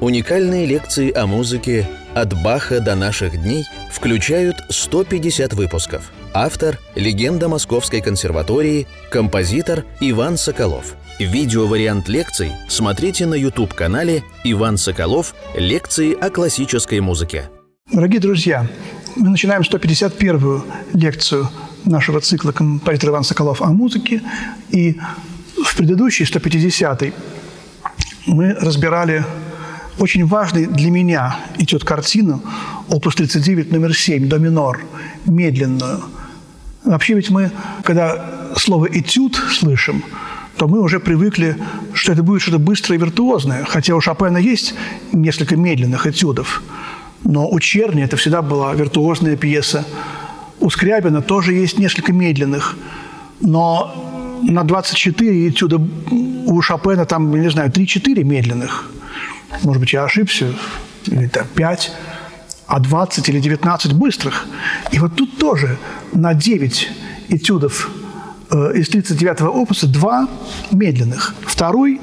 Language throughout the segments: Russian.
Уникальные лекции о музыке «От Баха до наших дней» включают 150 выпусков. Автор – легенда Московской консерватории, композитор Иван Соколов. Видеовариант лекций смотрите на YouTube-канале «Иван Соколов. Лекции о классической музыке». Дорогие друзья, мы начинаем 151-ю лекцию нашего цикла «Композитор Иван Соколов о музыке». И в предыдущей, 150-й, мы разбирали очень важный для меня идет картину опус 39 номер 7, до минор, медленную. Вообще ведь мы, когда слово «этюд» слышим, то мы уже привыкли, что это будет что-то быстрое и виртуозное. Хотя у Шопена есть несколько медленных этюдов. Но у Черни это всегда была виртуозная пьеса. У Скрябина тоже есть несколько медленных. Но на 24 этюда у Шопена там, не знаю, 3-4 медленных. Может быть, я ошибся, или там 5, а 20 или 19 быстрых. И вот тут тоже на 9 этюдов э, из 39-го опуса два медленных. Второй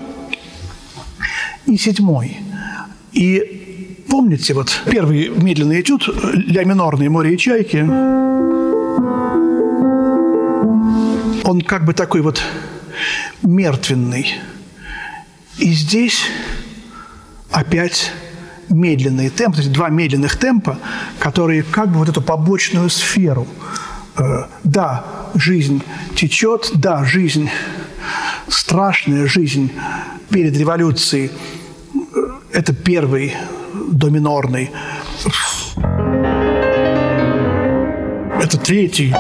и седьмой. И помните, вот первый медленный этюд «Ля минорный море и чайки», он как бы такой вот мертвенный. И здесь опять медленный темп, то есть два медленных темпа, которые как бы вот эту побочную сферу. Э, да, жизнь течет, да, жизнь страшная, жизнь перед революцией. Э, это первый доминорный. Это третий.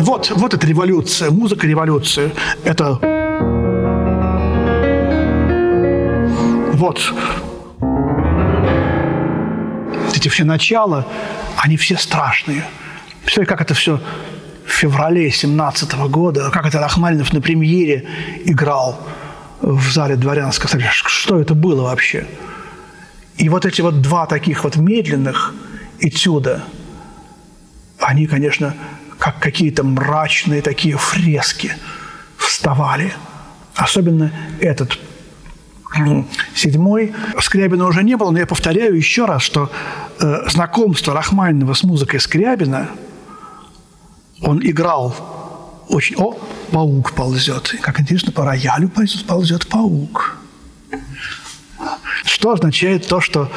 Вот, вот эта революция, музыка революции. Это вот эти все начала, они все страшные. Представляете, как это все в феврале 17 года, как это Рахманинов на премьере играл в зале дворянского Что это было вообще? И вот эти вот два таких вот медленных этюда, они, конечно, как какие-то мрачные такие фрески вставали. Особенно этот седьмой. Скрябина уже не было, но я повторяю еще раз, что э, знакомство Рахманинова с музыкой Скрябина, он играл очень... О, паук ползет. Как интересно, по роялю ползет паук. Что означает то, что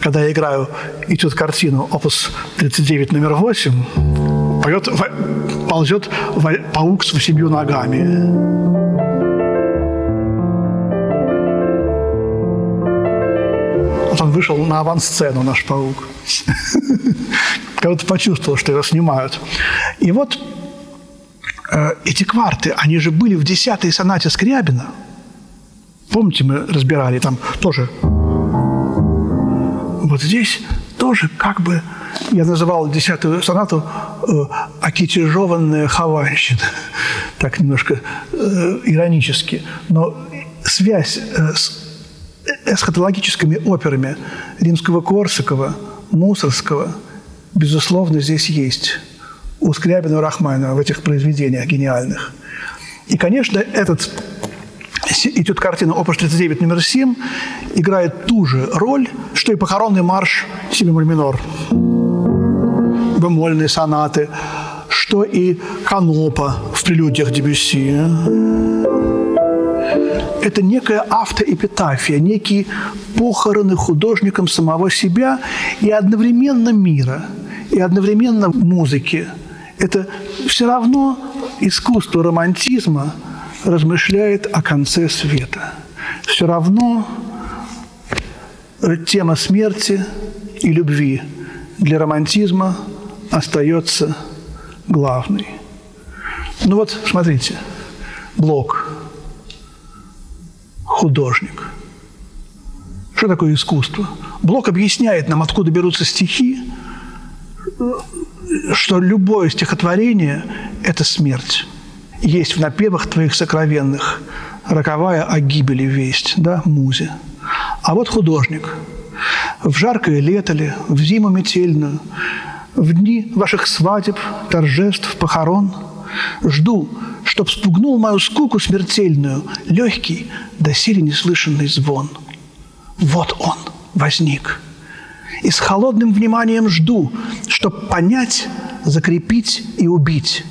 когда я играю идет картину опус 39 номер 8, поет, ползет паук с восемью ногами. Вышел на авансцену, наш паук. Кого-то почувствовал, что его снимают. И вот э, эти кварты, они же были в десятой сонате Скрябина. Помните, мы разбирали там тоже. Вот здесь тоже как бы я называл десятую сонату э, «Акитижованная хованщина». Так немножко э, иронически. Но связь э, с эсхатологическими операми римского Корсакова, Мусорского, безусловно, здесь есть у Скрябина и Рахманинова в этих произведениях гениальных. И, конечно, этот идет картина «Опус 39 номер 7» играет ту же роль, что и похоронный марш си бемоль минор, бемольные сонаты, что и канопа в прелюдиях Дебюсси это некая автоэпитафия, некие похороны художником самого себя и одновременно мира, и одновременно музыки. Это все равно искусство романтизма размышляет о конце света. Все равно тема смерти и любви для романтизма остается главной. Ну вот, смотрите, Блок – художник. Что такое искусство? Блок объясняет нам, откуда берутся стихи, что любое стихотворение – это смерть. Есть в напевах твоих сокровенных роковая о гибели весть, да, музе. А вот художник. В жаркое лето ли, в зиму метельную, в дни ваших свадеб, торжеств, похорон – Жду, чтоб спугнул мою скуку смертельную легкий, доселе неслышанный звон. Вот он возник. И с холодным вниманием жду, чтоб понять, закрепить и убить.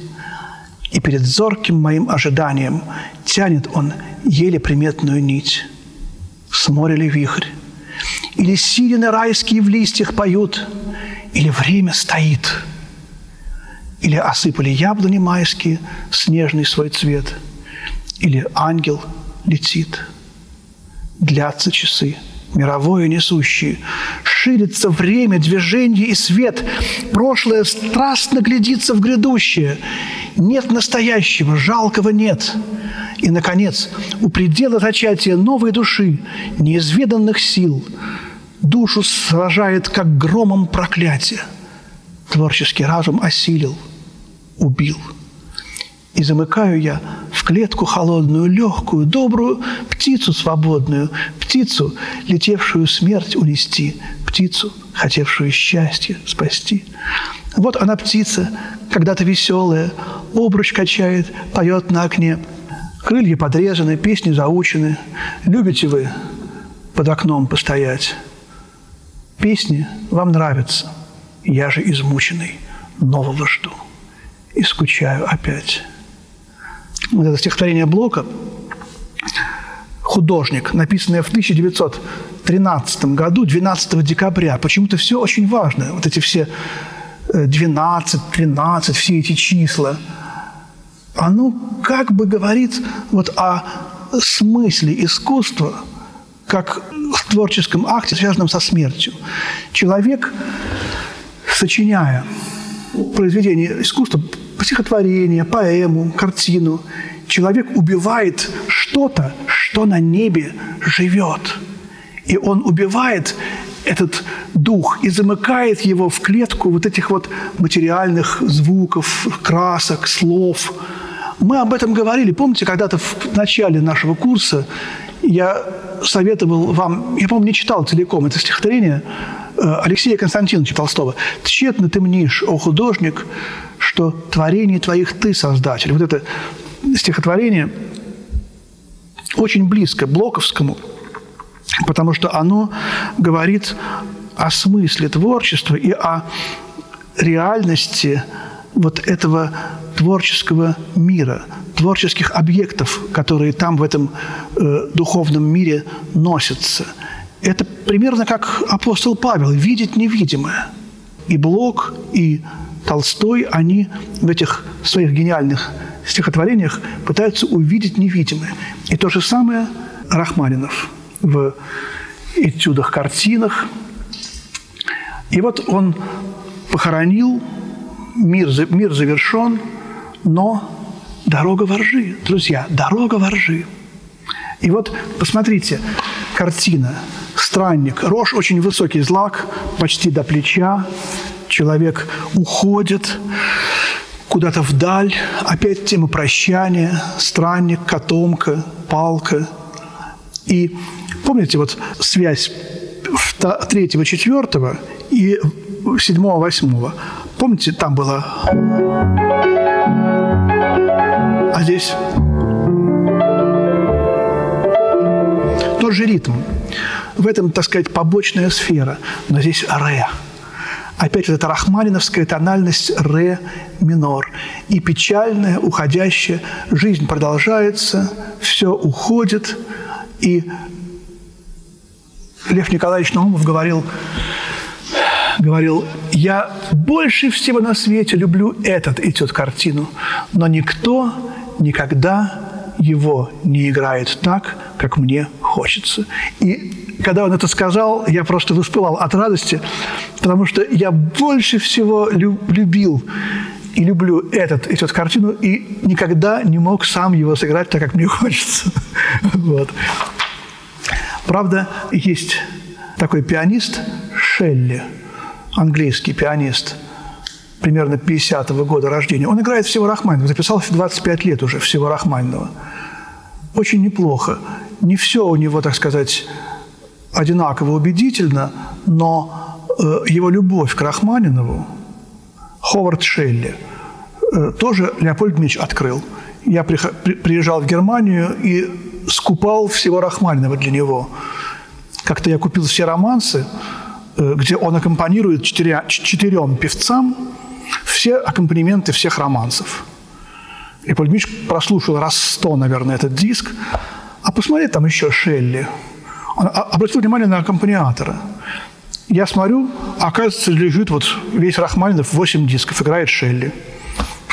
И перед зорким моим ожиданием тянет он еле приметную нить. С моря ли вихрь? Или сирены райские в листьях поют? Или время стоит? Или осыпали яблони майские снежный свой цвет? Или ангел летит? Длятся часы – мировое несущие. Ширится время, движение и свет. Прошлое страстно глядится в грядущее. Нет настоящего, жалкого нет. И, наконец, у предела зачатия новой души, неизведанных сил, душу сражает, как громом проклятие. Творческий разум осилил, убил – и замыкаю я в клетку холодную, легкую, добрую птицу свободную, птицу, летевшую смерть унести, птицу, хотевшую счастье спасти. Вот она птица, когда-то веселая, обруч качает, поет на окне. Крылья подрезаны, песни заучены. Любите вы под окном постоять? Песни вам нравятся. Я же измученный, нового жду и скучаю опять вот это стихотворение Блока, художник, написанное в 1913 году, 12 декабря. Почему-то все очень важно. Вот эти все 12, э, 13, все эти числа. Оно как бы говорит вот о смысле искусства, как в творческом акте, связанном со смертью. Человек, сочиняя произведение искусства, стихотворение, поэму, картину, человек убивает что-то, что на небе живет. И он убивает этот дух и замыкает его в клетку вот этих вот материальных звуков, красок, слов. Мы об этом говорили. Помните, когда-то в начале нашего курса я советовал вам, я, по-моему, не читал целиком это стихотворение э, Алексея Константиновича Толстого. «Тщетно ты мнишь, о художник, что творение твоих ты создатель». Вот это стихотворение очень близко Блоковскому, потому что оно говорит о смысле творчества и о реальности вот этого творческого мира, творческих объектов, которые там в этом э, духовном мире носятся. Это примерно как апостол Павел, видеть невидимое. И Блок, и Толстой, они в этих своих гениальных стихотворениях пытаются увидеть невидимое. И то же самое Рахманинов в этюдах, картинах. И вот он похоронил, мир, мир завершен, но дорога воржи, друзья, дорога воржи. И вот посмотрите, картина, странник, рожь очень высокий злак, почти до плеча, человек уходит куда-то вдаль, опять тема прощания, странник, котомка, палка. И помните вот связь третьего, четвертого и седьмого, восьмого? Помните, там было... А здесь тот же ритм. В этом, так сказать, побочная сфера, но здесь ре. Опять вот эта рахманиновская тональность ре минор. И печальная, уходящая жизнь продолжается, все уходит. И Лев Николаевич Наумов говорил, говорил, я больше всего на свете люблю этот этюд картину, но никто никогда его не играет так, как мне хочется. И когда он это сказал, я просто воспылал от радости, потому что я больше всего любил и люблю этот, эту картину, и никогда не мог сам его сыграть так, как мне хочется. Вот. Правда, есть такой пианист Шелли, английский пианист, примерно 50-го года рождения. Он играет всего Рахманинова, записал 25 лет уже всего Рахманинова. Очень неплохо. Не все у него, так сказать, одинаково убедительно, но э, его любовь к Рахманинову, Ховард Шелли, э, тоже Леопольд Мич открыл. Я приезжал в Германию и скупал всего Рахманинова для него – Как-то я купил все романсы, э, где он аккомпанирует четыря, четырем певцам все аккомпанементы всех романсов. И Поль Дмитриевич прослушал раз сто, наверное, этот диск. А посмотри, там еще Шелли. Он обратил внимание на аккомпаниатора. Я смотрю, оказывается, лежит вот весь Рахманинов, 8 дисков, играет Шелли.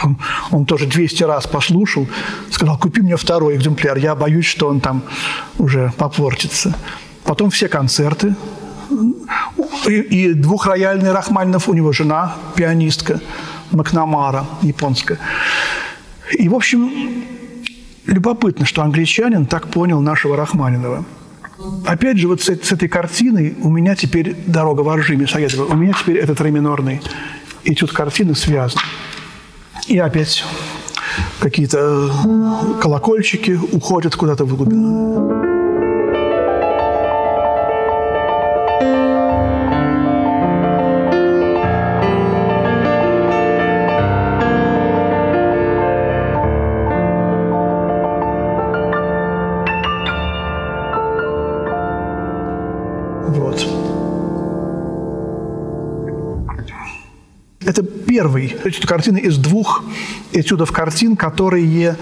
Он, он тоже 200 раз послушал, сказал, купи мне второй экземпляр, я боюсь, что он там уже попортится. Потом все концерты. И, и двухрояльный Рахманинов, у него жена, пианистка, Макнамара, японская. И, в общем, любопытно, что англичанин так понял нашего Рахманинова. Опять же, вот с, с этой картиной у меня теперь «Дорога в Аржиме» Саедова, у меня теперь этот ре минорный этюд картины связан. И опять какие-то э, колокольчики уходят куда-то в глубину. Первый этюд картины из двух этюдов картин, которые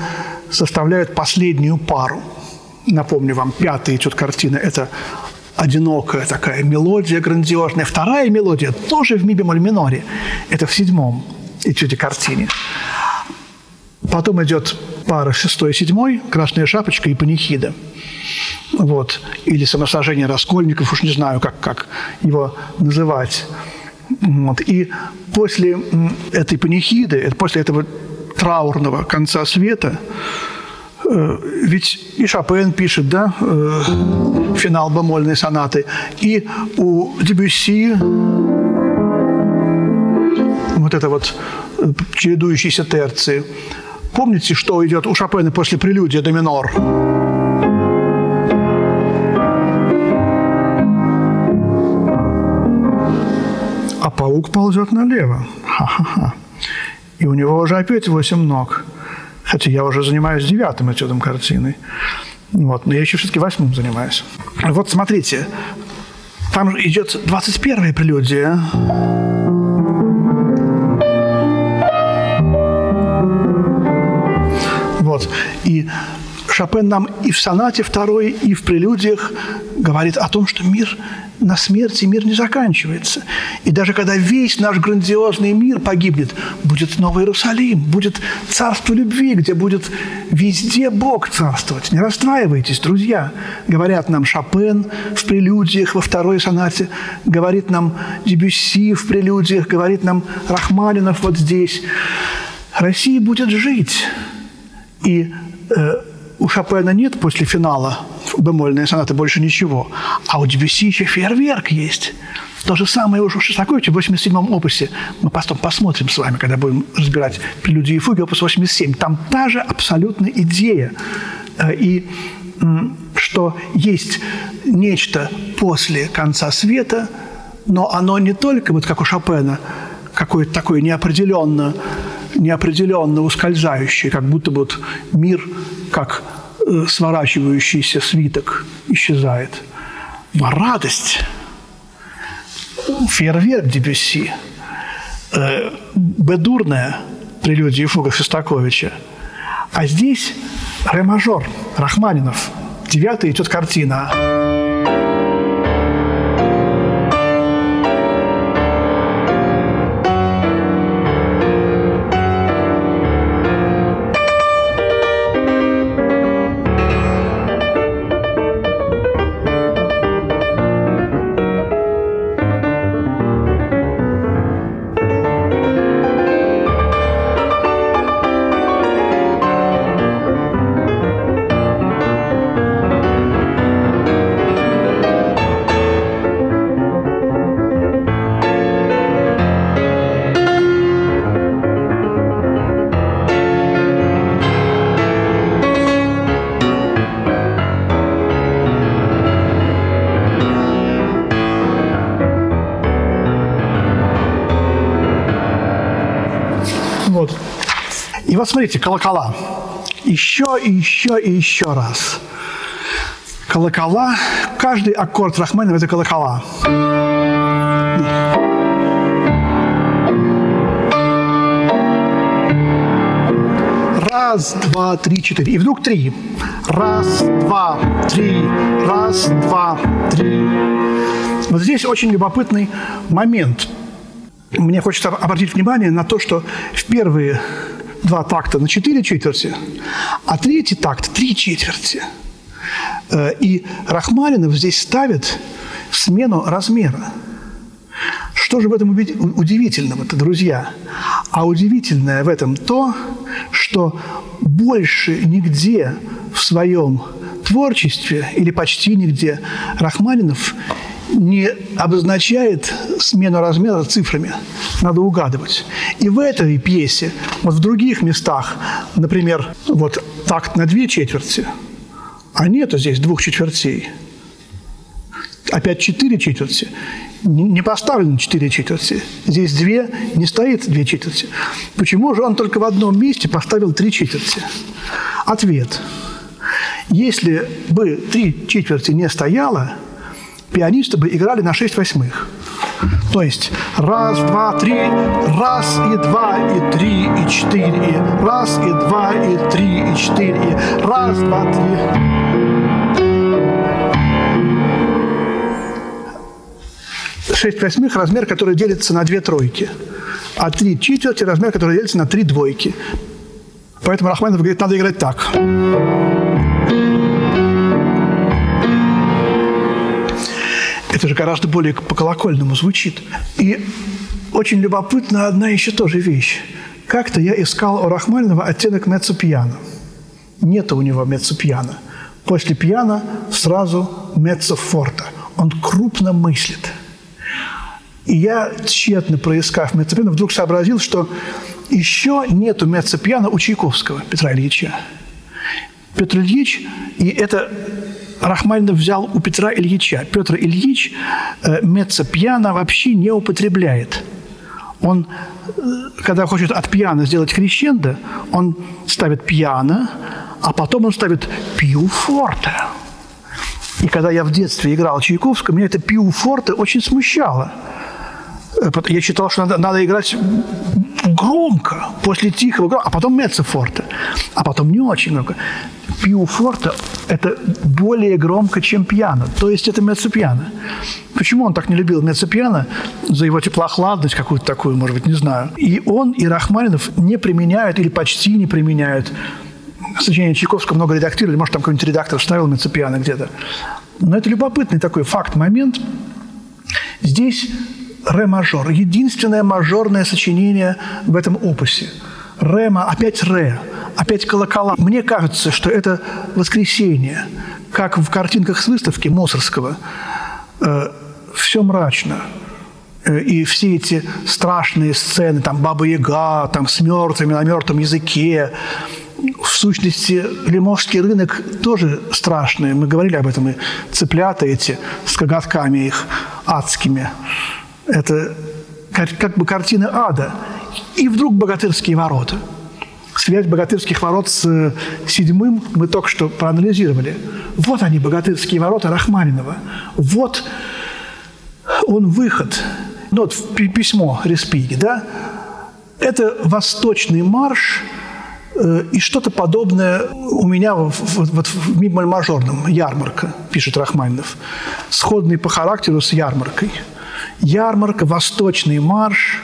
составляют последнюю пару. Напомню вам, пятый этюд картины – это одинокая такая мелодия грандиозная. Вторая мелодия тоже в ми бемоль миноре. Это в седьмом этюде картине. Потом идет пара шестой и седьмой, «Красная шапочка» и «Панихида». Вот. Или «Самосожжение раскольников», уж не знаю, как, как его называть. Вот. И после этой панихиды, после этого траурного конца света, э, ведь и Шопен пишет, да, э, финал бемольной сонаты, и у Дебюсси вот это вот э, чередующиеся терции. Помните, что идет у Шопена после прелюдия до минор? Паук ползет налево. Ха-ха-ха. И у него уже опять восемь ног. Хотя я уже занимаюсь девятым этюдом картины. Вот, но я еще все-таки восьмым занимаюсь. Вот смотрите, там идет 21-я прелюдия. Вот. И Шопен нам и в сонате второй, и в прелюдиях говорит о том, что мир на смерти мир не заканчивается. И даже когда весь наш грандиозный мир погибнет, будет Новый Иерусалим, будет царство любви, где будет везде Бог царствовать. Не расстраивайтесь, друзья. Говорят нам Шопен в прелюдиях во второй сонате, говорит нам Дебюсси в прелюдиях, говорит нам Рахманинов вот здесь. Россия будет жить. И э, у Шопена нет после финала бемольные сонаты больше ничего. А у Дебюсси еще фейерверк есть. То же самое у Шостаковича в 87-м опусе. Мы потом посмотрим с вами, когда будем разбирать прелюдии и фуги, опус 87. Там та же абсолютно идея. Э, и что есть нечто после конца света, но оно не только, вот как у Шопена, какое-то такое неопределенно, неопределенно ускользающее, как будто вот мир как сворачивающийся свиток исчезает. Но радость, фейерверк Дебюсси, э, бедурная прелюдия и фуга Шостаковича. А здесь ре-мажор Рахманинов. Девятый идет картина. Смотрите, колокола. Еще и еще и еще раз. колокола. Каждый аккорд Рахманинова – это колокола. Раз, два, три, четыре. И вдруг три. Раз, два, три. Раз, два, три. Вот здесь очень любопытный момент. Мне хочется обратить внимание на то, что в первые два такта на четыре четверти, а третий такт – три четверти. Э, и Рахманинов здесь ставит смену размера. Что же в этом удивительного-то, друзья? А удивительное в этом то, что больше нигде в своем творчестве или почти нигде Рахманинов не обозначает смену размера цифрами. Надо угадывать. И в этой пьесе, вот в других местах, например, вот такт на две четверти, а нету здесь двух четвертей. Опять четыре четверти. Не поставлено четыре четверти. Здесь две, не стоит две четверти. Почему же он только в одном месте поставил три четверти? Ответ. Если бы три четверти не стояло, пианисты бы играли на 6 восьмых. То есть раз, два, три, раз и два, и три, и четыре, и раз, и два, и три, и четыре, и раз, два, три. Шесть восьмых – размер, который делится на две тройки, а три четверти – размер, который делится на три двойки. Поэтому Рахманинов говорит, надо играть так. Это же гораздо более по-колокольному звучит. И очень любопытна одна еще тоже вещь. Как-то я искал у Рахманинова оттенок меццо-пьяно. Нет у него меццо-пьяно. После пьяно сразу меццо-форта. Он крупно мыслит. И я, тщетно проискав меццо-пьяно, вдруг сообразил, что еще нету меццо-пьяно у Чайковского Петра Ильича. Петр Ильич, и это Рахманинов взял у Петра Ильича. Петр Ильич э, меццо-пьяно вообще не употребляет. Он, э, когда хочет от пьяно сделать крещендо, он ставит пьяно, а потом он ставит пиу форте. И когда я в детстве играл Чайковского, меня это пиу форте очень смущало. Э, я считал, что надо, надо играть громко, после тихого, а потом меццо-форте, а потом не очень громко пиу-форте – это более громко, чем пьяно. То есть это меццо-пьяно. Почему он так не любил меццо-пьяно? За его теплоохладность какую-то такую, может быть, не знаю. И он, и Рахманинов не применяют или почти не применяют сочинение Чайковского много редактировали, может, там какой-нибудь редактор вставил меццо-пьяно где-то. Но это любопытный такой факт, момент. Здесь ре мажор, единственное мажорное сочинение в этом опусе. Ре, опять ре – опять колокола. Мне кажется, что это воскресенье, как в картинках с выставки Мосорского. Э, все мрачно. Э, и все эти страшные сцены, там Баба Яга, там с мертвыми на мертвом языке, в сущности, лимовский рынок тоже страшный. Мы говорили об этом, и цыплята эти с коготками их адскими. Это как бы картина ада. И вдруг богатырские ворота – связь богатырских ворот с э, седьмым мы только что проанализировали. Вот они, богатырские ворота Рахманинова. Вот он выход. Ну, вот письмо Респиги, да? Это восточный марш э, и что-то подобное у меня вот в, в мажорном ярмарка, пишет Рахманинов, сходный по характеру с ярмаркой. Ярмарка, восточный марш.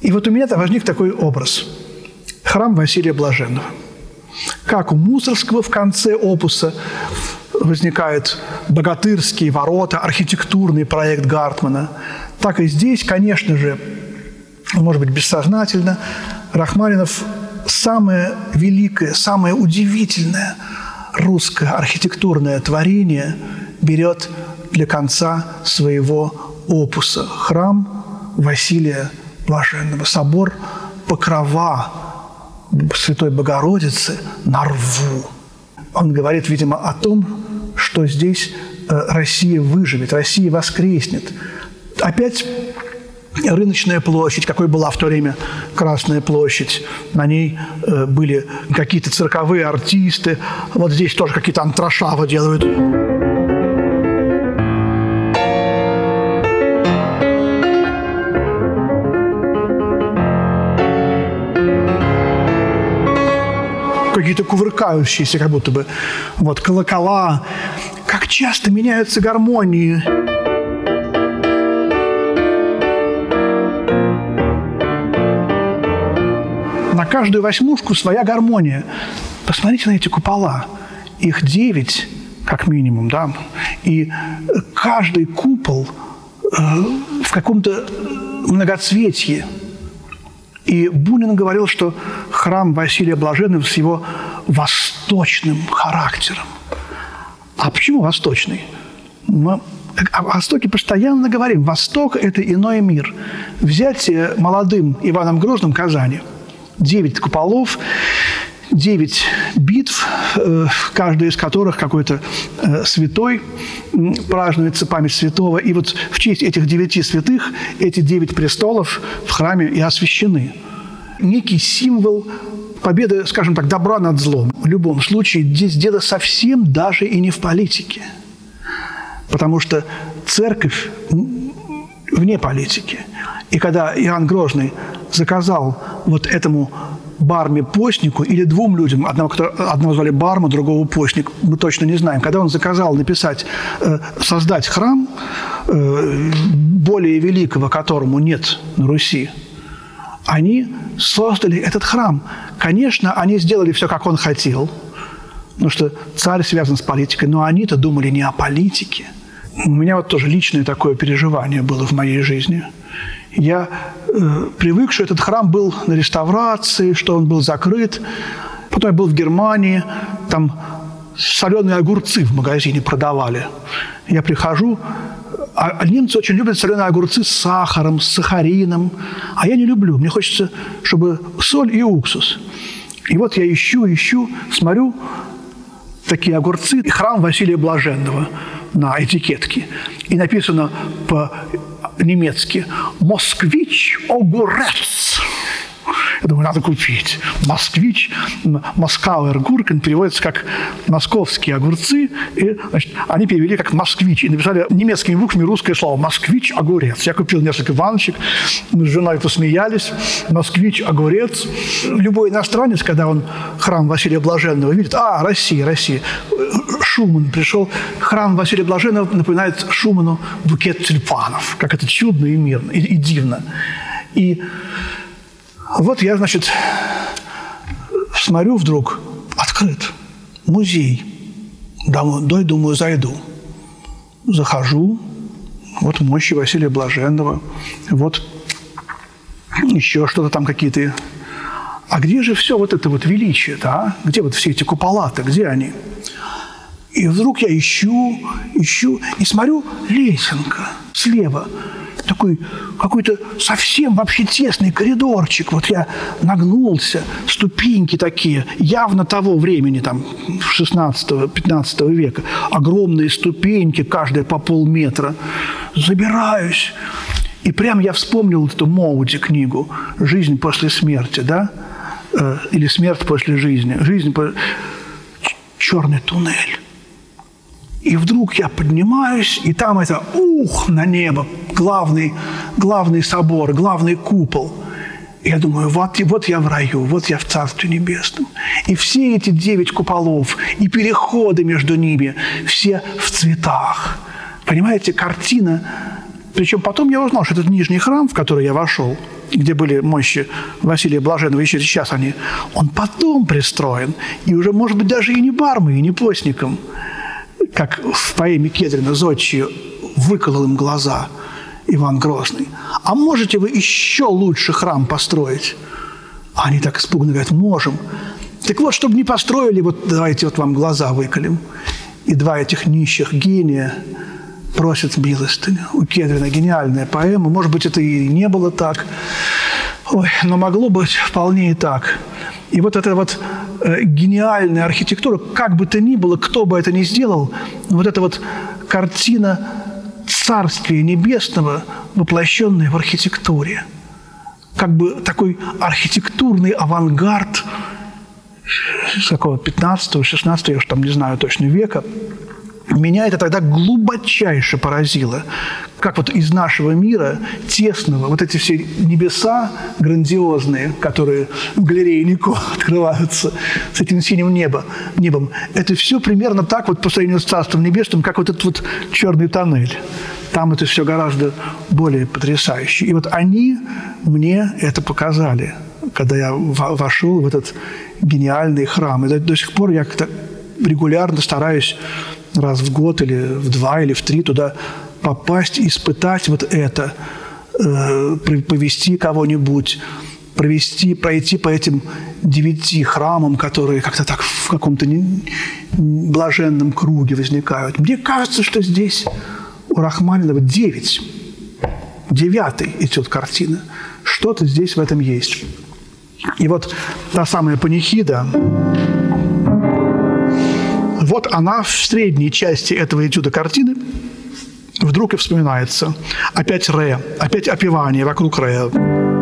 И вот у меня там возник такой образ – храм Василия Блаженного. Как у Мусорского в конце опуса возникают богатырские ворота, архитектурный проект Гартмана, так и здесь, конечно же, может быть, бессознательно, Рахманинов самое великое, самое удивительное русское архитектурное творение берет для конца своего опуса. Храм Василия Блаженного, собор Покрова, Святой Богородицы на рву. Он говорит, видимо, о том, что здесь э, Россия выживет, Россия воскреснет. Опять рыночная площадь, какой была в то время Красная площадь. На ней э, были какие-то цирковые артисты. Вот здесь тоже какие-то антрошавы делают. Какие-то кувыркающиеся, как будто бы вот колокола. Как часто меняются гармонии. На каждую восьмушку своя гармония. Посмотрите на эти купола. Их девять, как минимум, да. И каждый купол э, в каком-то многоцветье – и Бунин говорил, что храм Василия Блаженного с его восточным характером. А почему восточный? Мы о Востоке постоянно говорим. Восток – это иной мир. Взять молодым Иваном Грозным Казани. Девять куполов, девять битв, э, каждая из которых какой-то э, святой празднуется память святого. И вот в честь этих девяти святых эти девять престолов в храме и освящены. Некий символ победы, скажем так, добра над злом. В любом случае здесь дело совсем даже и не в политике. Потому что церковь вне политики. И когда Иоанн Грозный заказал вот этому барме постнику или двум людям, одного, одного звали барма, другого постник, мы точно не знаем, когда он заказал написать, э, создать храм, э, более великого которому нет на Руси, они создали этот храм. Конечно, они сделали все, как он хотел, потому что царь связан с политикой, но они-то думали не о политике. У меня вот тоже личное такое переживание было в моей жизни – я э, привык, что этот храм был на реставрации, что он был закрыт. Потом я был в Германии, там соленые огурцы в магазине продавали. Я прихожу, а, а немцы очень любят соленые огурцы с сахаром, с сахарином. А я не люблю. Мне хочется, чтобы соль и уксус. И вот я ищу, ищу, смотрю, такие огурцы. Храм Василия Блаженного на этикетке. И написано по немецкий «Москвич огурец». Я думаю, надо купить. Москвич, Москауэр Гуркин переводится как «московские огурцы». И, значит, они перевели как «москвич». И написали немецкими буквами русское слово «москвич огурец». Я купил несколько баночек. Мы с женой посмеялись. «Москвич огурец». Любой иностранец, когда он храм Василия Блаженного видит, а, Россия, Россия. Шуман пришел. Храм Василия Блаженного напоминает Шуману букет тюльпанов. Как это чудно и мирно, и, и дивно. И вот я, значит, смотрю вдруг, открыт, музей. Домой, думаю, зайду. Захожу, вот мощи Василия Блаженного, вот еще что-то там какие-то. А где же все вот это вот величие-то, а? Где вот все эти купола-то, где они? И вдруг я ищу, ищу, и смотрю, лесенка слева – такой какой-то совсем вообще тесный коридорчик. Вот я нагнулся, ступеньки такие, явно того времени, там, 16-15 века. Огромные ступеньки, каждая по полметра. Забираюсь. И прям я вспомнил эту Моуди книгу «Жизнь после смерти», да? Э, или «Смерть после жизни». Жизнь по... Черный туннель. И вдруг я поднимаюсь, и там это ух на небо, главный, главный собор, главный купол. И я думаю, вот, вот я в раю, вот я в Царстве Небесном. И все эти девять куполов, и переходы между ними, все в цветах. Понимаете, картина. Причем потом я узнал, что этот нижний храм, в который я вошел, где были мощи Василия Блаженного, еще сейчас они, он потом пристроен. И уже, может быть, даже и не бармой, и не постником – как в поэме Кедрина «Зодчий» выколол им глаза Иван Грозный. А можете вы еще лучше храм построить? А они так испуганно говорят, можем. Так вот, чтобы не построили, вот давайте вот вам глаза выколем. И два этих нищих гения просят милостыню. У Кедрина гениальная поэма. Может быть, это и не было так. Ой, но могло быть вполне и так. И вот эта вот гениальная архитектура, как бы то ни было, кто бы это ни сделал, вот эта вот картина Царствия Небесного воплощенное в архитектуре. Как бы такой архитектурный авангард с какого 15-16, я уж там не знаю точно века, меня это тогда глубочайше поразило. Как вот из нашего мира, тесного, вот эти все небеса грандиозные, которые в галерее Нико открываются с этим синим небо, небом, это все примерно так вот по сравнению с Царством Небесным, как вот этот вот черный тоннель. Там это все гораздо более потрясающе. И вот они мне это показали, когда я вошел в этот гениальный храм. И до сих пор я как-то регулярно стараюсь раз в год или в два или в три туда попасть, испытать вот это, э, повести кого-нибудь, провести, пройти по этим девяти храмам, которые как-то так в каком-то блаженном круге возникают. Мне кажется, что здесь у Рахманинова девять. Девятый идет картина. Что-то здесь в этом есть. И вот та самая панихида, вот она в средней части этого этюда картины вдруг и вспоминается. Опять Ре, опять опевание вокруг Ре.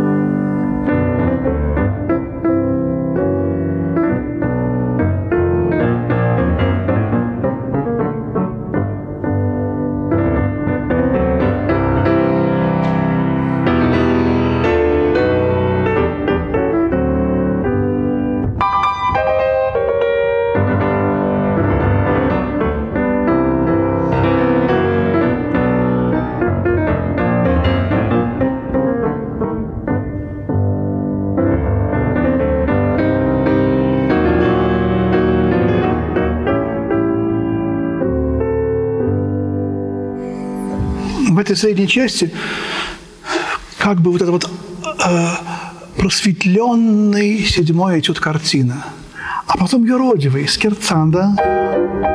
Этой средней части как бы вот это вот э, просветленный седьмой этюд картина. А потом юродивый, скерцанда.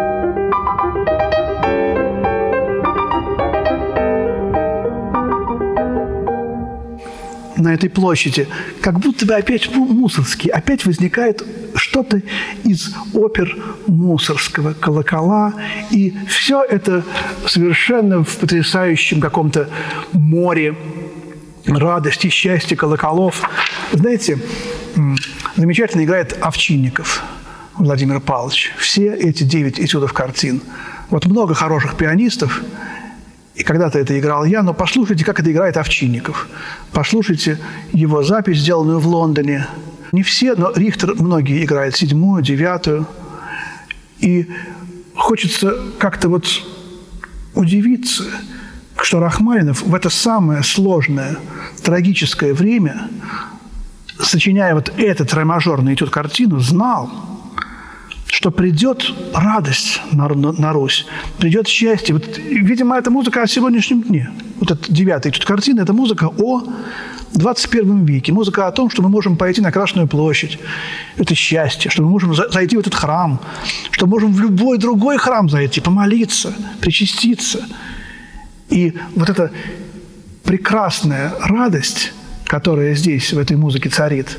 На этой площади, как будто бы опять мусорский, опять возникает что-то из опер Мусорского, колокола, и все это совершенно в потрясающем каком-то море радости, счастья, колоколов. Знаете, замечательно играет Овчинников Владимир Павлович. Все эти девять этюдов картин. Вот много хороших пианистов, и когда-то это играл я, но послушайте, как это играет Овчинников. Послушайте его запись, сделанную в Лондоне – не все, но Рихтер многие играют седьмую, девятую. И хочется как-то вот удивиться, что Рахманинов в это самое сложное, трагическое время, сочиняя вот этот ре-мажорный этюд картину, знал, что придет радость на, на, на Русь, придет счастье. Вот, видимо, это музыка о сегодняшнем дне. Вот этот девятый этюд картины – это музыка о 21 веке. Музыка о том, что мы можем пойти на Красную площадь. Это счастье, что мы можем зайти в этот храм, что можем в любой другой храм зайти, помолиться, причаститься. И вот эта прекрасная радость, которая здесь, в этой музыке царит,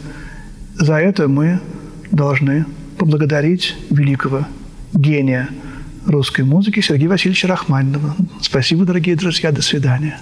за это мы должны поблагодарить великого гения русской музыки Сергея Васильевича Рахманинова. Спасибо, дорогие друзья. До свидания.